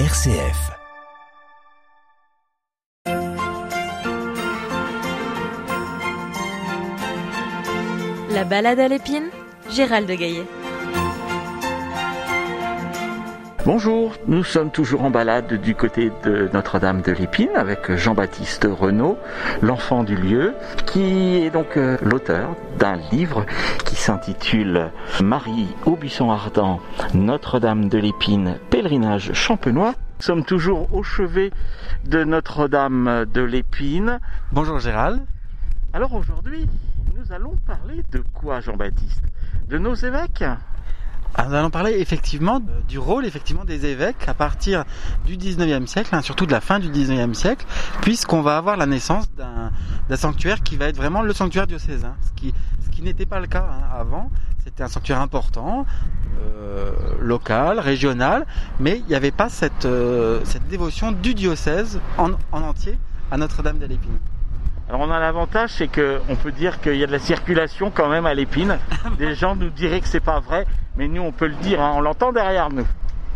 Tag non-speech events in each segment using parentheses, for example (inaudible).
RCF. La balade à l'épine, Gérald de Gaillet. Bonjour, nous sommes toujours en balade du côté de Notre-Dame de l'Épine avec Jean-Baptiste Renaud, l'enfant du lieu, qui est donc euh, l'auteur d'un livre qui s'intitule Marie au buisson ardent, Notre-Dame de l'Épine, pèlerinage champenois. Nous sommes toujours au chevet de Notre-Dame de l'Épine. Bonjour Gérald. Alors aujourd'hui, nous allons parler de quoi Jean-Baptiste? De nos évêques? Alors, nous allons parler effectivement du rôle effectivement des évêques à partir du 19e siècle, hein, surtout de la fin du 19e siècle, puisqu'on va avoir la naissance d'un sanctuaire qui va être vraiment le sanctuaire diocésain, ce qui, ce qui n'était pas le cas hein, avant. C'était un sanctuaire important, euh, local, régional, mais il n'y avait pas cette, euh, cette dévotion du diocèse en, en entier à Notre-Dame de l'Épine. Alors on a l'avantage, c'est que on peut dire qu'il y a de la circulation quand même à l'épine. (laughs) Des gens nous diraient que c'est pas vrai, mais nous on peut le dire, hein, on l'entend derrière nous.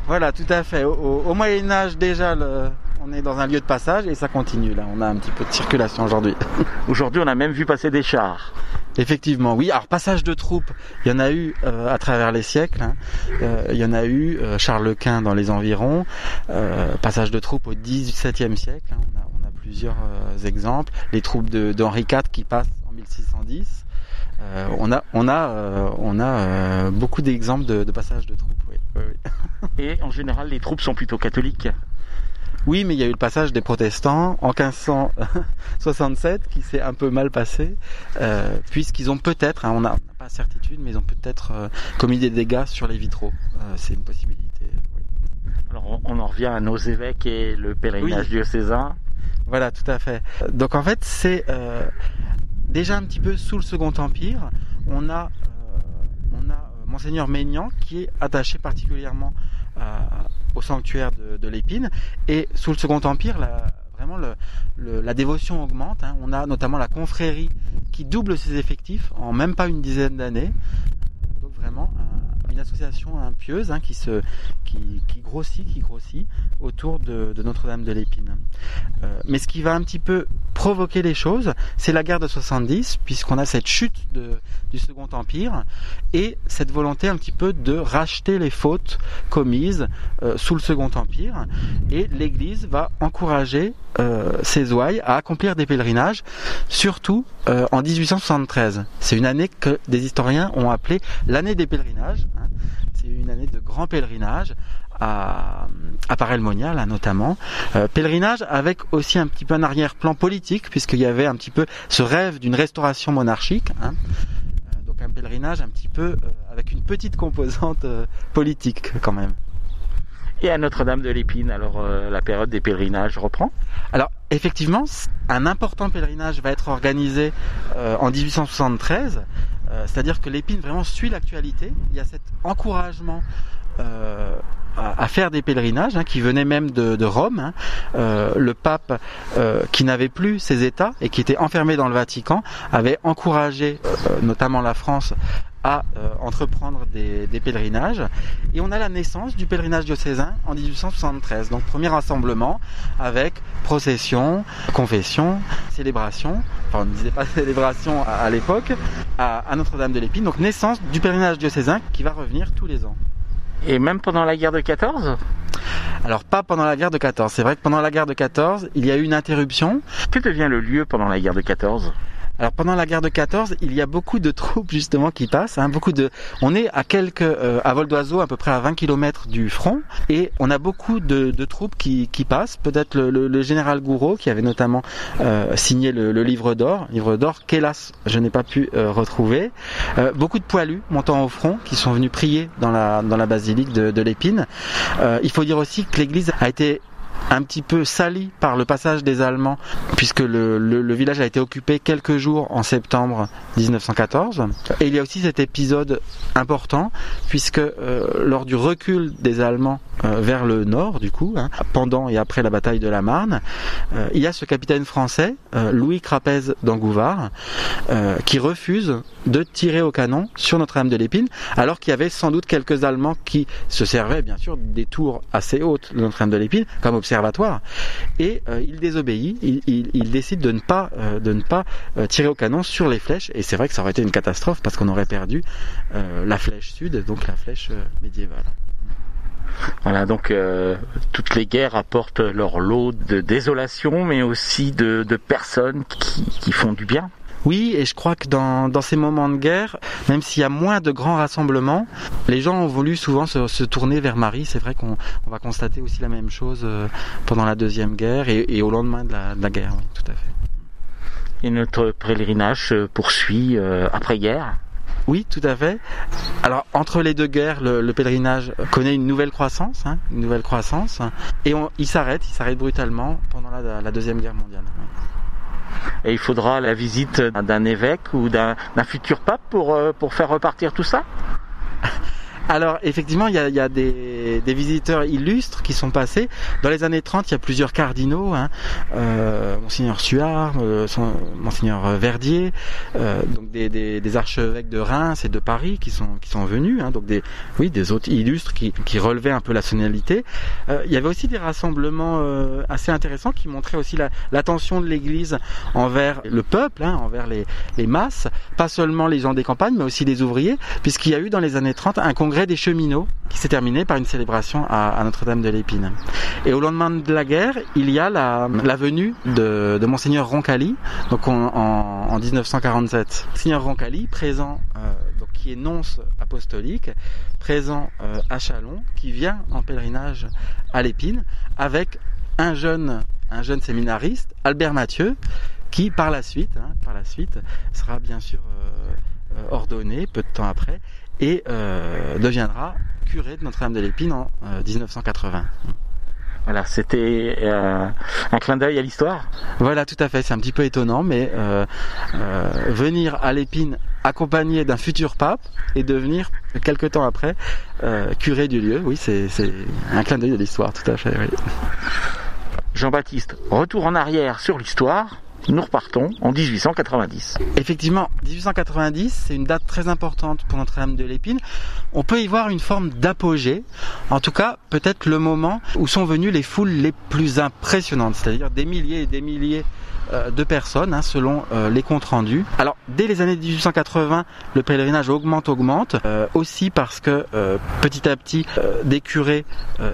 Voilà, tout à fait. Au, au- au Moyen Âge déjà, le- on est dans un lieu de passage et ça continue là. On a un petit peu de circulation aujourd'hui. (laughs) Aujourd'hui on a même vu passer des chars. Effectivement, oui. Alors passage de troupes, il y en a eu euh, à travers les siècles. hein. Euh, il y en a eu euh, Charles Quint dans les environs. Passage de troupes au XVIIe siècle. hein. On a plusieurs euh, exemples. Les troupes d'Henri IV qui passent en 1610. Euh, on a, on a, euh, on a euh, beaucoup d'exemples de, de passages de troupes. Oui. Oui, oui. (laughs) Et en général les troupes sont plutôt catholiques. Oui, mais il y a eu le passage des protestants en 1567 qui s'est un peu mal passé, puisqu'ils ont peut-être, hein, on n'a pas certitude, mais ils ont peut-être commis des dégâts sur les vitraux. C'est une possibilité. Alors on, en revient à nos évêques et le pèlerinage diocésain. Voilà, tout à fait. Donc en fait, c'est euh, déjà un petit peu sous le Second Empire, on a, euh, euh, Monseigneur Maignan qui est attaché particulièrement au sanctuaire de, l'Épine. Et sous le Second Empire, vraiment la dévotion augmente. hein. On a notamment la confrérie qui double ses effectifs en même pas une dizaine d'années. Association hein, pieuse qui, se, qui, grossit, qui grossit autour de, de Notre-Dame de l'Épine. Euh, mais ce qui va un petit peu provoquer les choses, c'est la guerre de 70, puisqu'on a cette chute de, du Second Empire et cette volonté un petit peu de racheter les fautes commises euh, sous le Second Empire. Et l'Église va encourager euh, ses ouailles à accomplir des pèlerinages, surtout euh, en 1873. C'est une année que des historiens ont appelée l'année des pèlerinages. hein. C'est une année de grands pèlerinages à, à Paray-le-Monial hein, notamment. Euh, pèlerinage avec aussi un petit peu un arrière-plan politique, puisqu'il y avait un petit peu ce rêve d'une restauration monarchique. hein. Euh, donc un pèlerinage un petit peu euh, avec une petite composante politique quand même. Et à Notre-Dame de l'Épine, alors la période des pèlerinages reprend? Alors effectivement, un important pèlerinage va être organisé en 1873, euh, c'est-à-dire que l'épine vraiment suit l'actualité. Il y a cet encouragement à, faire des pèlerinages hein, qui venaient même de, Rome. hein. Euh, le pape, euh, qui n'avait plus ses États et qui était enfermé dans le Vatican, avait encouragé euh, notamment la France à entreprendre des, pèlerinages. Et on a la naissance du pèlerinage diocésain en 1873. Donc premier rassemblement avec procession, confession, célébration. Enfin, on ne disait pas (laughs) célébration à, à l'époque, à, à Notre-Dame de l'Épine. Donc naissance du pèlerinage diocésain qui va revenir tous les ans. Et même pendant la guerre de 14 Alors pas pendant la guerre de 14. C'est vrai que pendant la guerre de 14, il y a eu une interruption. Que devient le lieu pendant la guerre de 14 Alors pendant la guerre de 14, il y a beaucoup de troupes justement qui passent. Hein, beaucoup de, on est à quelques, euh, à vol d'oiseau, à peu près à 20 km du front, et on a beaucoup de, de troupes qui, qui passent. Peut-être le, le- le général Gouraud qui avait notamment euh, signé le, le livre d'or, livre d'or qu'hélas je n'ai pas pu euh, retrouver. Euh, beaucoup de poilus montant au front qui sont venus prier dans la dans la basilique de, de l'Épine. Euh, il faut dire aussi que l'église a été un petit peu sali par le passage des Allemands, puisque le, village a été occupé quelques jours en septembre 1914. Et il y a aussi cet épisode important, puisque euh, lors du recul des Allemands euh, vers le nord, du coup, hein, pendant et après la bataille de la Marne, euh, il y a ce capitaine français, Louis Crapez d'Angouvard, qui refuse de tirer au canon sur Notre-Dame de l'Épine, alors qu'il y avait sans doute quelques Allemands qui se servaient, bien sûr, des tours assez hautes de Notre-Dame de l'Épine comme et il désobéit, il, décide de ne pas, de ne pas tirer au canon sur les flèches, et c'est vrai que ça aurait été une catastrophe parce qu'on aurait perdu la flèche sud, donc la flèche médiévale. Voilà, donc euh, toutes les guerres apportent leur lot de désolation, mais aussi de, personnes qui, font du bien. Oui, et je crois que dans, ces moments de guerre, même s'il y a moins de grands rassemblements, les gens ont voulu souvent se, tourner vers Marie. C'est vrai qu'on va constater aussi la même chose euh, pendant la Deuxième Guerre et, au lendemain de la, guerre, oui, tout à fait. Et notre pèlerinage se poursuit euh, après-guerre oui, tout à fait. Alors entre les deux guerres, le, pèlerinage connaît une nouvelle croissance, hein, une nouvelle croissance, et il s'arrête, il s'arrête brutalement pendant la, deuxième guerre mondiale. Et il faudra la visite d'un évêque ou d'un futur pape pour, euh, pour faire repartir tout ça? Alors effectivement, il y a, des, visiteurs illustres qui sont passés. Dans les années 30, il y a plusieurs cardinaux, hein. euh, Monseigneur Suard, euh, Monseigneur Verdier, euh, donc des, archevêques de Reims et de Paris qui sont qui sont venus, hein. donc des oui des autres illustres qui, relevaient un peu la sonalité. il y avait aussi des rassemblements assez intéressants qui montraient aussi l'attention de l'Église envers le peuple, hein, envers les, les masses, pas seulement les gens des campagnes, mais aussi des ouvriers, puisqu'il y a eu dans les années 30 un congrès des cheminots qui s'est terminé par une célébration à, Notre-Dame de l'Épine. Et au lendemain de la guerre, il y a la, venue de, Monseigneur Roncalli, donc en, 1947. Monseigneur Roncalli, présent, euh, donc qui est nonce apostolique, présent euh, à Chalon, qui vient en pèlerinage à l'Épine avec un jeune, un jeune séminariste, Albert Mathieu, qui par la suite, hein, par la suite, sera bien sûr euh, ordonné peu de temps après et euh, deviendra curé de Notre-Dame de l'Épine en 1980. Euh, voilà, c'était euh, un clin d'œil à l'histoire. Voilà, tout à fait. C'est un petit peu étonnant, mais venir à l'Épine accompagné d'un futur pape et devenir quelque temps après curé du lieu, oui, c'est un clin d'œil de l'histoire, tout à fait. Jean-Baptiste, retour en arrière sur l'histoire nous repartons en 1890. Effectivement, 1890, c'est une date très importante pour Notre-Dame de l'Épine. On peut y voir une forme d'apogée, en tout cas peut-être le moment où sont venues les foules les plus impressionnantes, c'est-à-dire des milliers et des milliers de personnes hein, selon euh, les comptes rendus. Alors dès les années 1880, le pèlerinage augmente, augmente, euh, aussi parce que petit à petit des curés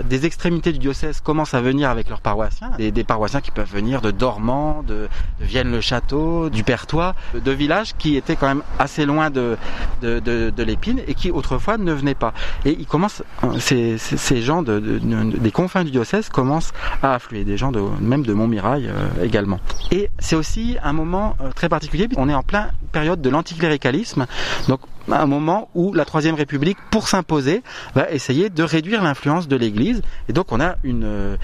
des extrémités du diocèse commencent à venir avec leurs paroissiens, des, des paroissiens qui peuvent venir de Dormans, de, Vienne-le-Château, du Pertois, de villages qui étaient quand même assez loin de, de, l'épine et qui autrefois ne venaient pas. Et ils commencent, ces, ces gens de, des confins du diocèse commencent à affluer, des gens de, même de Montmirail également. C'est aussi un moment euh, très particulier. On est en plein période de l'anticléricalisme, donc un moment où la Troisième République, pour s'imposer, va essayer de réduire l'influence de l'Église. Et donc on a une, euh,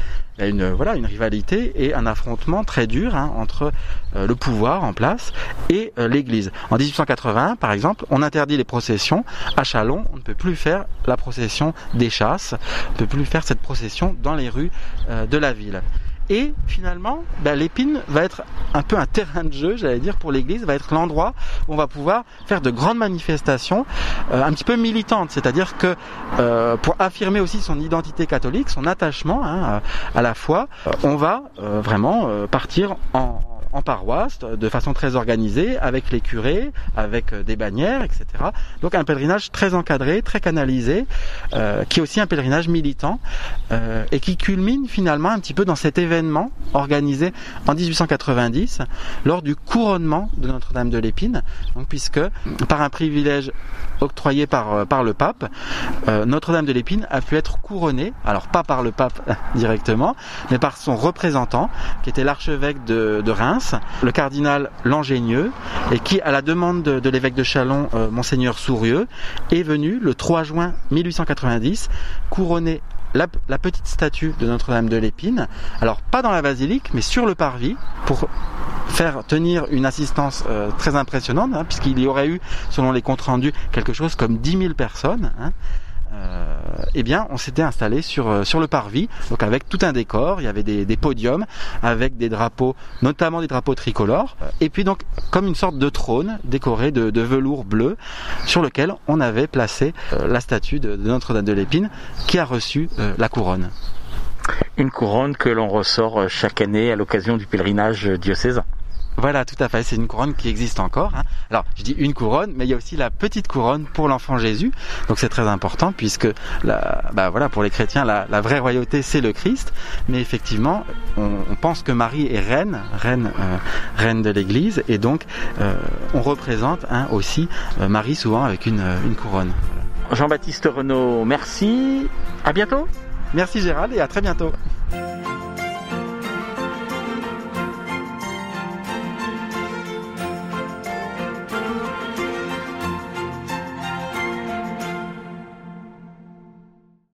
voilà, une rivalité et un affrontement très dur hein, entre euh, le pouvoir en place et l'Église. En 1881, par exemple, on interdit les processions. À Chalon, on ne peut plus faire la procession des chasses, on ne peut plus faire cette procession dans les rues de la ville. Et finalement, bah, l'épine va être un peu un terrain de jeu, j'allais dire, pour l'Église, va être l'endroit où on va pouvoir faire de grandes manifestations, euh, un petit peu militantes, c'est-à-dire que euh, pour affirmer aussi son identité catholique, son attachement hein, à la foi, on va euh, vraiment partir en, en paroisse de façon très organisée, avec les curés, avec euh, des bannières, etc. Donc un pèlerinage très encadré, très canalisé, euh, qui est aussi un pèlerinage militant euh, et qui culmine finalement un petit peu dans cet événement organisé en 1890 lors du couronnement de Notre-Dame de l'Épine, donc puisque par un privilège octroyé par, par le pape, Notre-Dame de l'Épine a pu être couronnée, alors pas par le pape directement, mais par son représentant, qui était l'archevêque de, de Reims, le cardinal Langénieux, et qui, à la demande de, l'évêque de Chalon, euh, monseigneur Sourieux, est venu le 3 juin 1890 couronner la, petite statue de Notre-Dame de l'Épine, alors pas dans la basilique, mais sur le parvis, pour faire tenir une assistance euh, très impressionnante, hein, puisqu'il y aurait eu, selon les comptes rendus, quelque chose comme 10 000 personnes. Hein. Eh bien, on s'était installé sur sur le parvis, donc avec tout un décor. Il y avait des, podiums avec des drapeaux, notamment des drapeaux tricolores, et puis donc comme une sorte de trône décoré de, velours bleu, sur lequel on avait placé la statue de, de Notre-Dame de l'Épine, qui a reçu la couronne. Une couronne que l'on ressort chaque année à l'occasion du pèlerinage diocésain. Voilà, tout à fait. C'est une couronne qui existe encore. Hein. Alors, je dis une couronne, mais il y a aussi la petite couronne pour l'enfant Jésus. Donc, c'est très important puisque, la, bah voilà, pour les chrétiens, la, la vraie royauté, c'est le Christ. Mais effectivement, on, on, pense que Marie est reine, reine, euh, reine de l'Église, et donc euh, on représente hein, aussi euh, Marie souvent avec une, une couronne. Jean-Baptiste Renaud, merci. À bientôt. Merci Gérald et à très bientôt.